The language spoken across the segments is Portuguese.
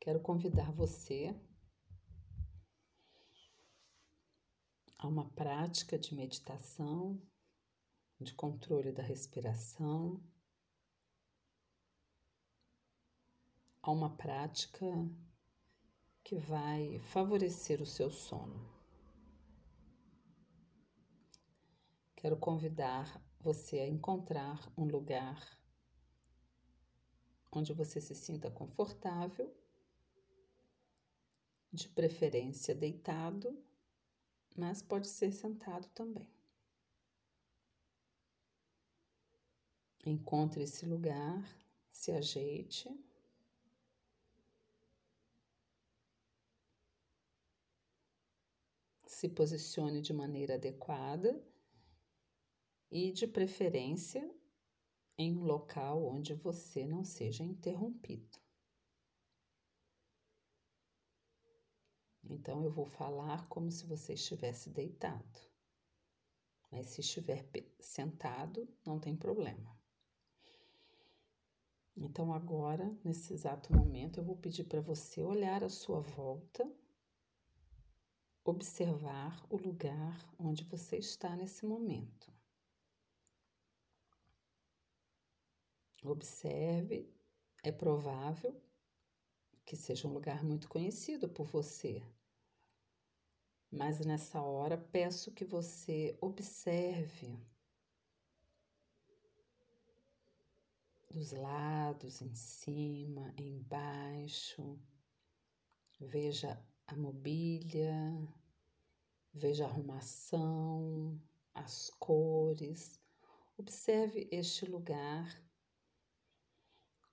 Quero convidar você a uma prática de meditação, de controle da respiração, a uma prática que vai favorecer o seu sono. Quero convidar você a encontrar um lugar onde você se sinta confortável, de preferência deitado, mas pode ser sentado também. Encontre esse lugar, se ajeite. Se posicione de maneira adequada e, de preferência, em um local onde você não seja interrompido. Então, eu vou falar como se você estivesse deitado, mas se estiver sentado, não tem problema. Então, agora, nesse exato momento, eu vou pedir para você olhar à sua volta, observar o lugar onde você está nesse momento. Observe, é provável que seja um lugar muito conhecido por você. Mas nessa hora peço que você observe dos lados, em cima, embaixo. Veja a mobília, veja a arrumação, as cores. Observe este lugar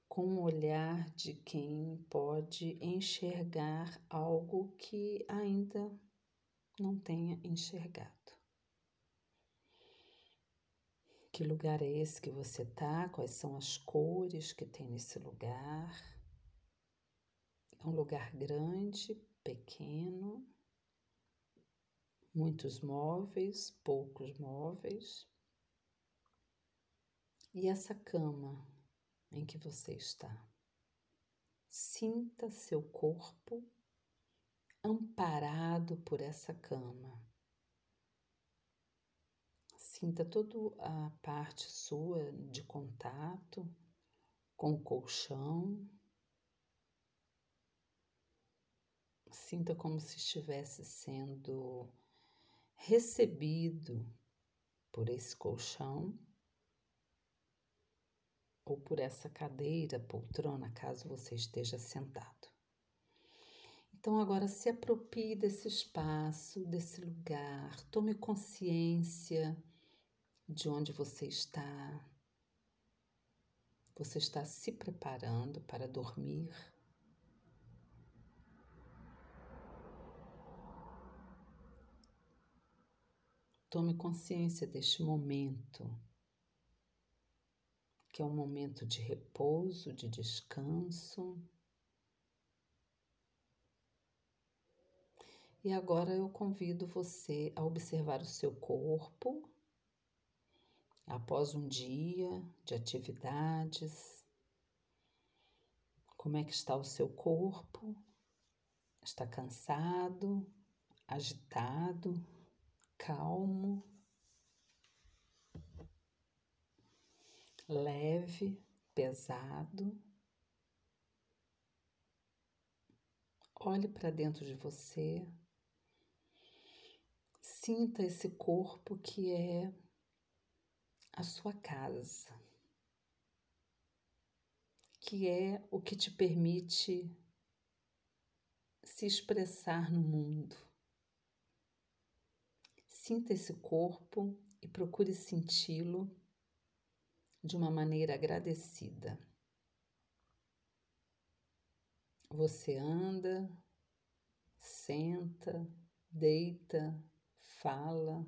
com o olhar de quem pode enxergar algo que ainda não tenha enxergado. Que lugar é esse que você está? Quais são as cores que tem nesse lugar? É um lugar grande, pequeno, muitos móveis, poucos móveis. E essa cama em que você está? Sinta seu corpo amparado por essa cama. Sinta toda a parte sua de contato com o colchão. Sinta como se estivesse sendo recebido por esse colchão ou por essa cadeira, poltrona, caso você esteja sentado. Então, agora se aproprie desse espaço, desse lugar, tome consciência de onde você está. Você está se preparando para dormir. Tome consciência deste momento, que é um momento de repouso, de descanso. E agora eu convido você a observar o seu corpo após um dia de atividades. Como é que está o seu corpo? Está cansado, agitado, calmo, leve, pesado? Olhe para dentro de você. Sinta esse corpo que é a sua casa, que é o que te permite se expressar no mundo. Sinta esse corpo e procure senti-lo de uma maneira agradecida. Você anda, senta, deita, fala,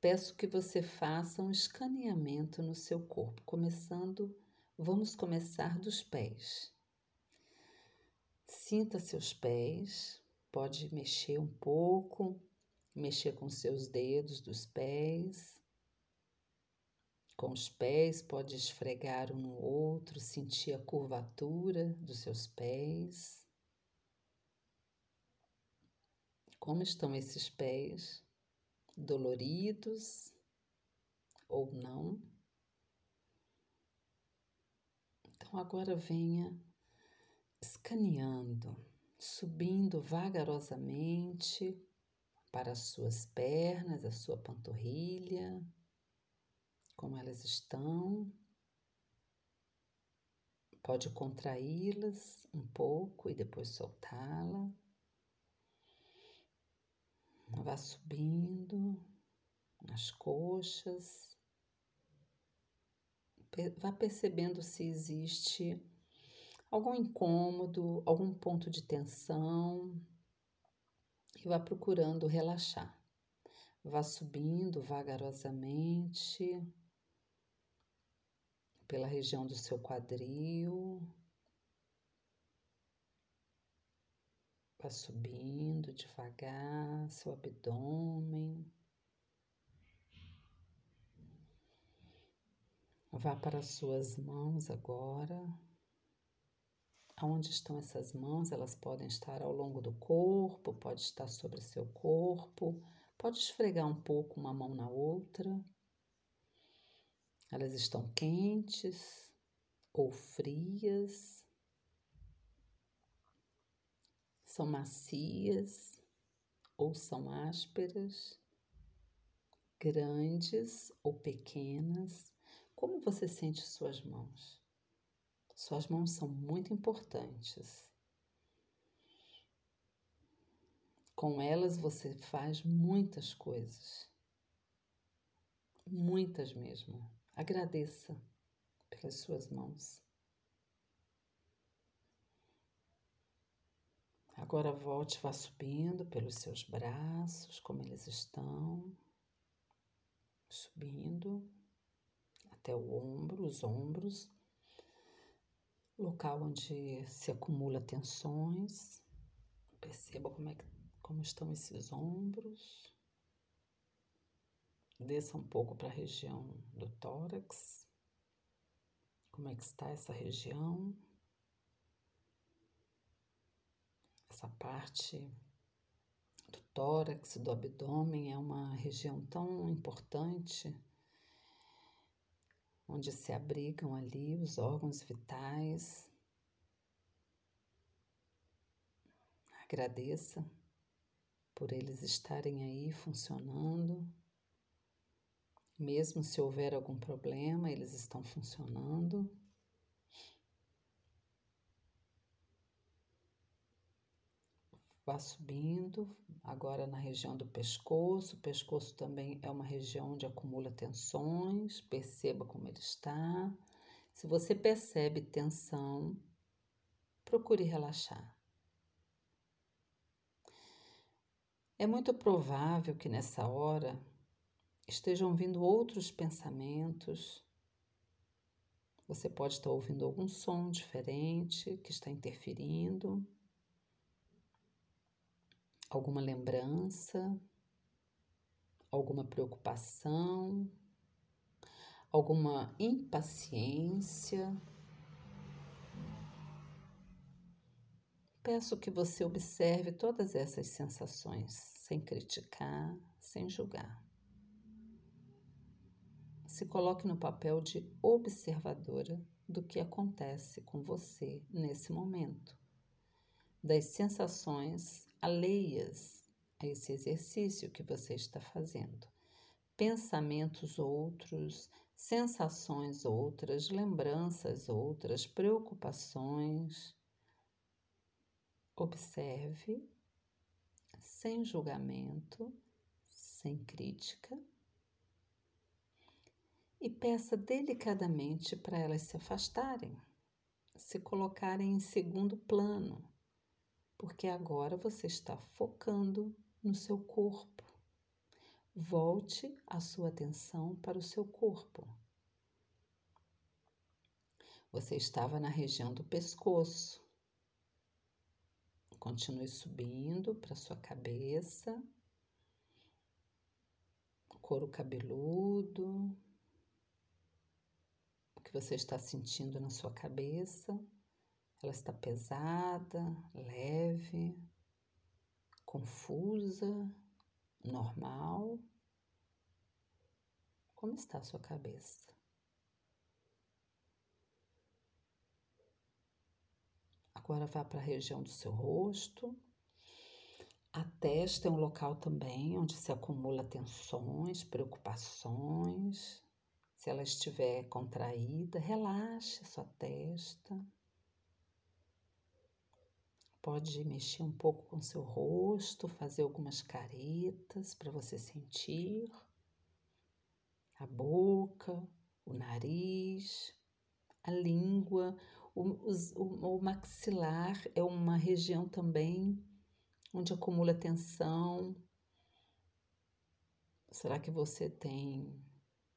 peço que você faça um escaneamento no seu corpo, começando, vamos começar dos pés. Sinta seus pés, pode mexer um pouco, mexer com seus dedos dos pés. Com os pés, pode esfregar um no outro, sentir a curvatura dos seus pés. Como estão esses pés? Doloridos ou não? Então agora venha escaneando, subindo vagarosamente para as suas pernas, a sua panturrilha, como elas estão. Pode contraí-las um pouco e depois soltá-la. Vá subindo nas coxas. Vá percebendo se existe algum incômodo, algum ponto de tensão e vá procurando relaxar. Vá subindo vagarosamente pela região do seu quadril. Vá subindo devagar seu abdômen. Vá para as suas mãos agora. Aonde estão essas mãos? Elas podem estar ao longo do corpo, pode estar sobre seu corpo, pode esfregar um pouco uma mão na outra. Elas estão quentes ou frias? São macias ou são ásperas? Grandes ou pequenas? Como você sente suas mãos? Suas mãos são muito importantes. Com elas você faz muitas coisas. Muitas mesmo. Agradeça pelas suas mãos. Agora volte, vá subindo pelos seus braços, como eles estão. Subindo até o ombro, os ombros local onde se acumula tensões. Perceba como, é que, como estão esses ombros. Desça um pouco para a região do tórax. Como é que está essa região? Essa parte do tórax, do abdômen é uma região tão importante onde se abrigam ali os órgãos vitais. Agradeça por eles estarem aí funcionando. Mesmo se houver algum problema, eles estão funcionando. Vá subindo, agora na região do pescoço. O pescoço também é uma região onde acumula tensões. Perceba como ele está. Se você percebe tensão, procure relaxar. É muito provável que nessa hora estejam vindo outros pensamentos. Você pode estar ouvindo algum som diferente que está interferindo alguma lembrança, alguma preocupação, alguma impaciência. Peço que você observe todas essas sensações, sem criticar, sem julgar. Se coloque no papel de observadora do que acontece com você nesse momento, das sensações alheias a esse exercício que você está fazendo. Pensamentos outros, sensações outras, lembranças outras, preocupações. Observe sem julgamento, sem crítica e peça delicadamente para elas se afastarem, se colocarem em segundo plano porque agora você está focando no seu corpo. Volte a sua atenção para o seu corpo. Você estava na região do pescoço. Continue subindo para sua cabeça, couro cabeludo, que você está sentindo na sua cabeça. Ela está pesada, leve, confusa, normal. Como está a sua cabeça? Agora vá para a região do seu rosto. A testa é um local também onde se acumula tensões, preocupações. Se ela estiver contraída, relaxe sua testa. Pode mexer um pouco com seu rosto, fazer algumas caretas para você sentir a boca, o nariz, a língua, o, o, o maxilar é uma região também onde acumula tensão. Será que você tem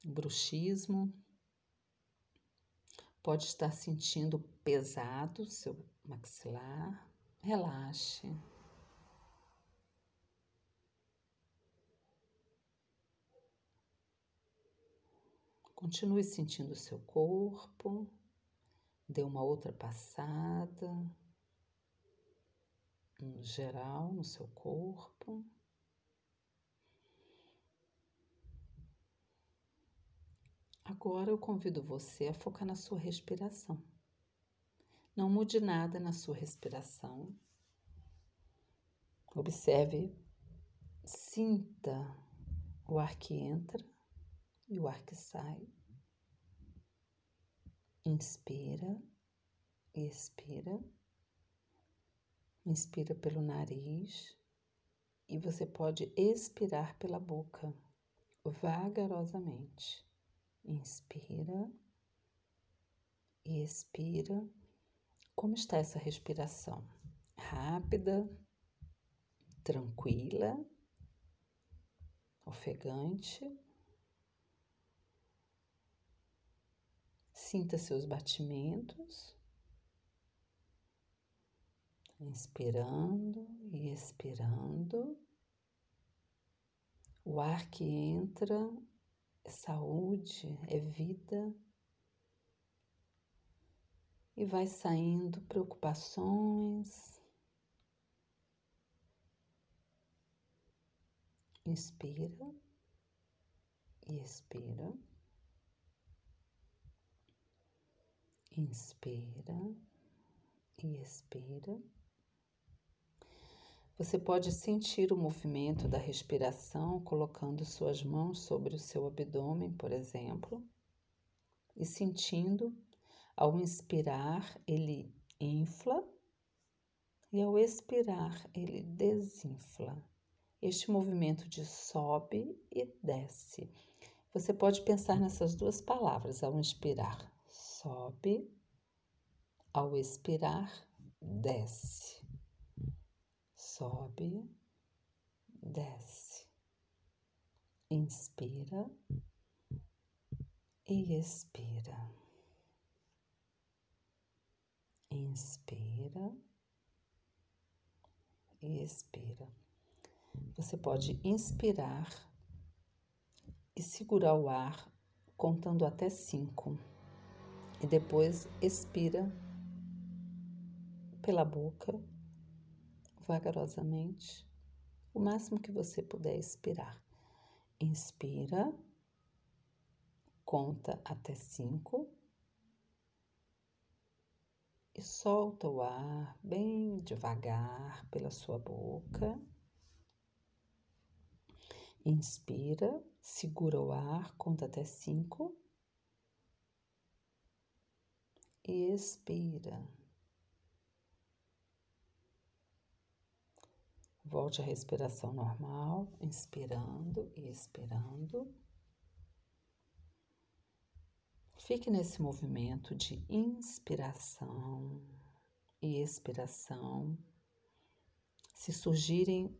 bruxismo? Pode estar sentindo pesado seu maxilar. Relaxe. Continue sentindo o seu corpo. Dê uma outra passada no geral no seu corpo. Agora eu convido você a focar na sua respiração. Não mude nada na sua respiração. Observe, sinta o ar que entra e o ar que sai. Inspira e expira. Inspira pelo nariz e você pode expirar pela boca, vagarosamente. Inspira e expira. Como está essa respiração? Rápida, tranquila, ofegante. Sinta seus batimentos inspirando e expirando. O ar que entra é saúde, é vida. E vai saindo preocupações. Inspira e expira. Inspira e expira. Você pode sentir o movimento da respiração colocando suas mãos sobre o seu abdômen, por exemplo, e sentindo, ao inspirar, ele infla e ao expirar, ele desinfla. Este movimento de sobe e desce. Você pode pensar nessas duas palavras ao inspirar, sobe, ao expirar, desce sobe, desce, inspira e expira, inspira e expira. Você pode inspirar e segurar o ar contando até cinco e depois expira pela boca vagarosamente, o máximo que você puder expirar. Inspira, conta até cinco e solta o ar bem devagar pela sua boca. Inspira, segura o ar, conta até cinco e expira. Volte à respiração normal, inspirando e expirando. Fique nesse movimento de inspiração e expiração. Se surgirem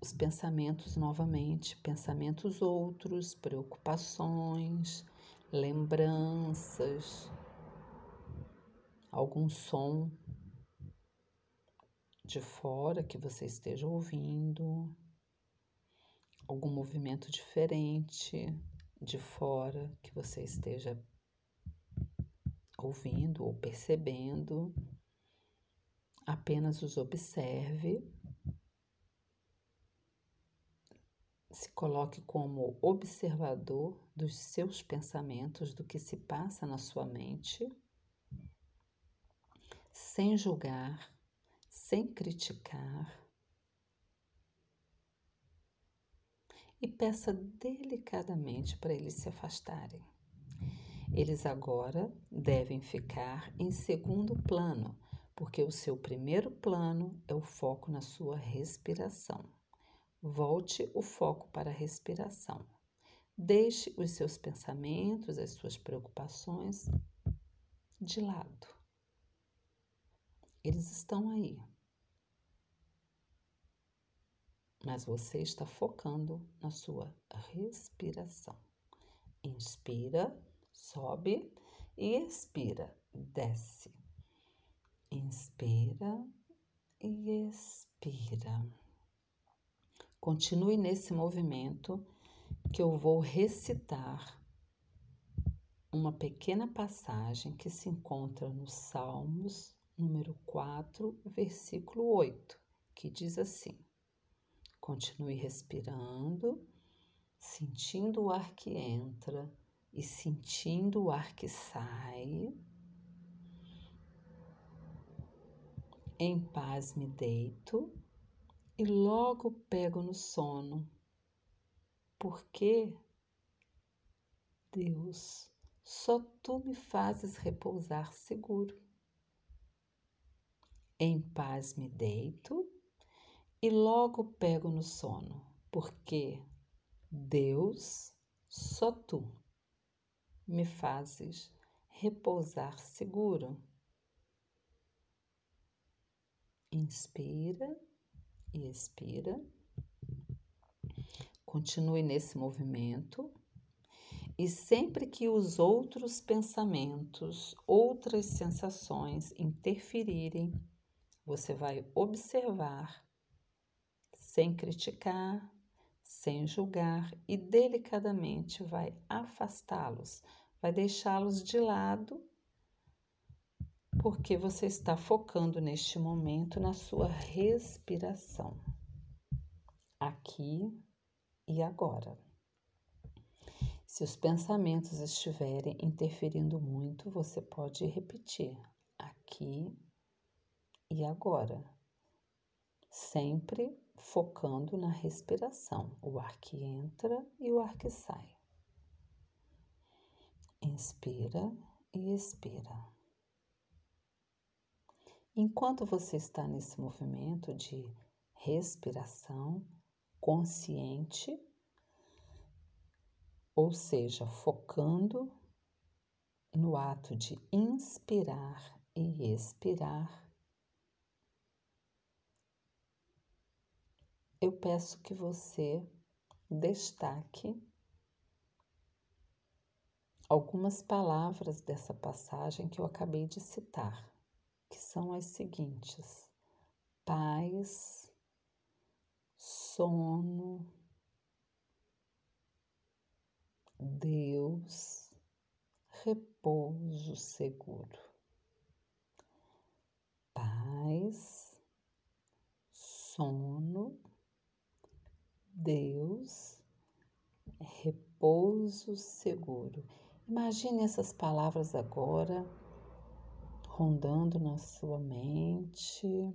os pensamentos novamente, pensamentos outros, preocupações, lembranças, algum som de fora que você esteja ouvindo, algum movimento diferente de fora que você esteja ouvindo ou percebendo. Apenas os observe. Se coloque como observador dos seus pensamentos, do que se passa na sua mente, sem julgar, sem criticar. E peça delicadamente para eles se afastarem. Eles agora devem ficar em segundo plano, porque o seu primeiro plano é o foco na sua respiração. Volte o foco para a respiração. Deixe os seus pensamentos, as suas preocupações de lado. Eles estão aí. Mas você está focando na sua respiração. Inspira, sobe e expira, desce. Inspira e expira. Continue nesse movimento que eu vou recitar uma pequena passagem que se encontra no Salmos, número 4, versículo 8, que diz assim: Continue respirando, sentindo o ar que entra e sentindo o ar que sai. Em paz me deito e logo pego no sono, porque Deus, só tu me fazes repousar seguro. Em paz me deito e logo pego no sono, porque Deus, só tu me fazes repousar seguro. Inspira e expira. Continue nesse movimento. E sempre que os outros pensamentos, outras sensações interferirem, você vai observar, sem criticar, sem julgar e delicadamente vai afastá-los, vai deixá-los de lado porque você está focando neste momento na sua respiração, aqui e agora. Se os pensamentos estiverem interferindo muito, você pode repetir aqui e agora, sempre focando na respiração, o ar que entra e o ar que sai. Inspira e expira. Enquanto você está nesse movimento de respiração consciente, ou seja, focando no ato de inspirar e expirar, eu peço que você destaque algumas palavras dessa passagem que eu acabei de citar que são as seguintes: paz, sono, Deus, repouso seguro. Paz, sono, Deus, repouso seguro. Imagine essas palavras agora rondando na sua mente.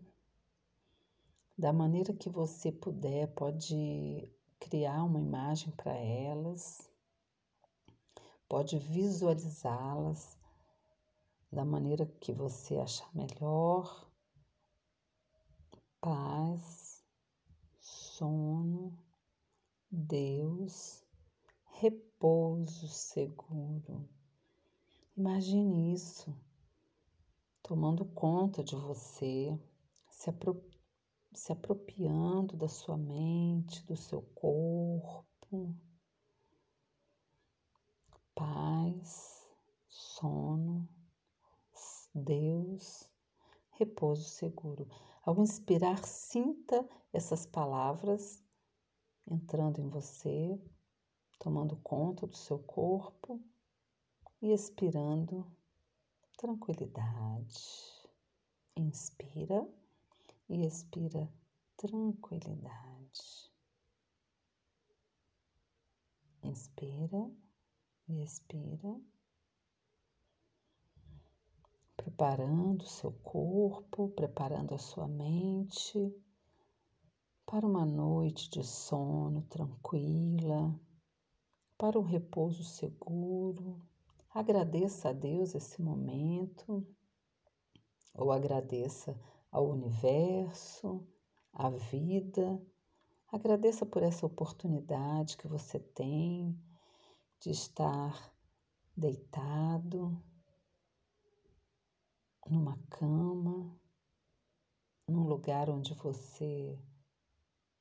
Da maneira que você puder, pode criar uma imagem para elas, pode visualizá-las da maneira que você achar melhor. Paz, sono, Deus, repouso seguro. Imagine isso tomando conta de você, se, apro se apropriando da sua mente, do seu corpo. Paz, sono, Deus, repouso seguro. Ao inspirar, sinta essas palavras entrando em você, tomando conta do seu corpo e expirando tranquilidade. Inspira e expira tranquilidade. Inspira e expira, preparando o seu corpo, preparando a sua mente para uma noite de sono tranquila, para um repouso seguro. Agradeça a Deus esse momento, ou agradeça ao universo, à vida. Agradeça por essa oportunidade que você tem de estar deitado numa cama, num lugar onde você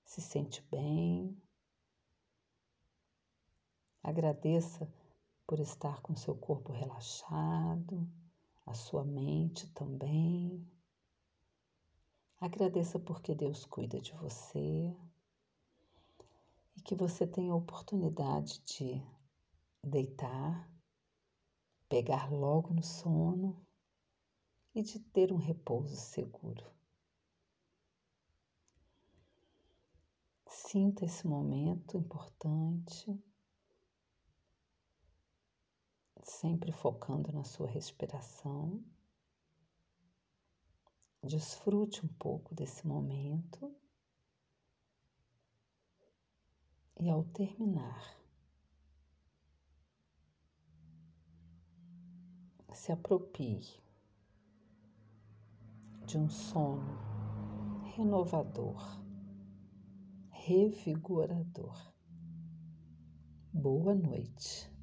se sente bem. Agradeça por estar com seu corpo relaxado, a sua mente também. Agradeça porque Deus cuida de você e que você tenha a oportunidade de deitar, pegar logo no sono e de ter um repouso seguro. Sinta esse momento importante, sempre focando na sua respiração. Desfrute um pouco desse momento e, ao terminar, se apropie de um sono renovador, revigorador. Boa noite.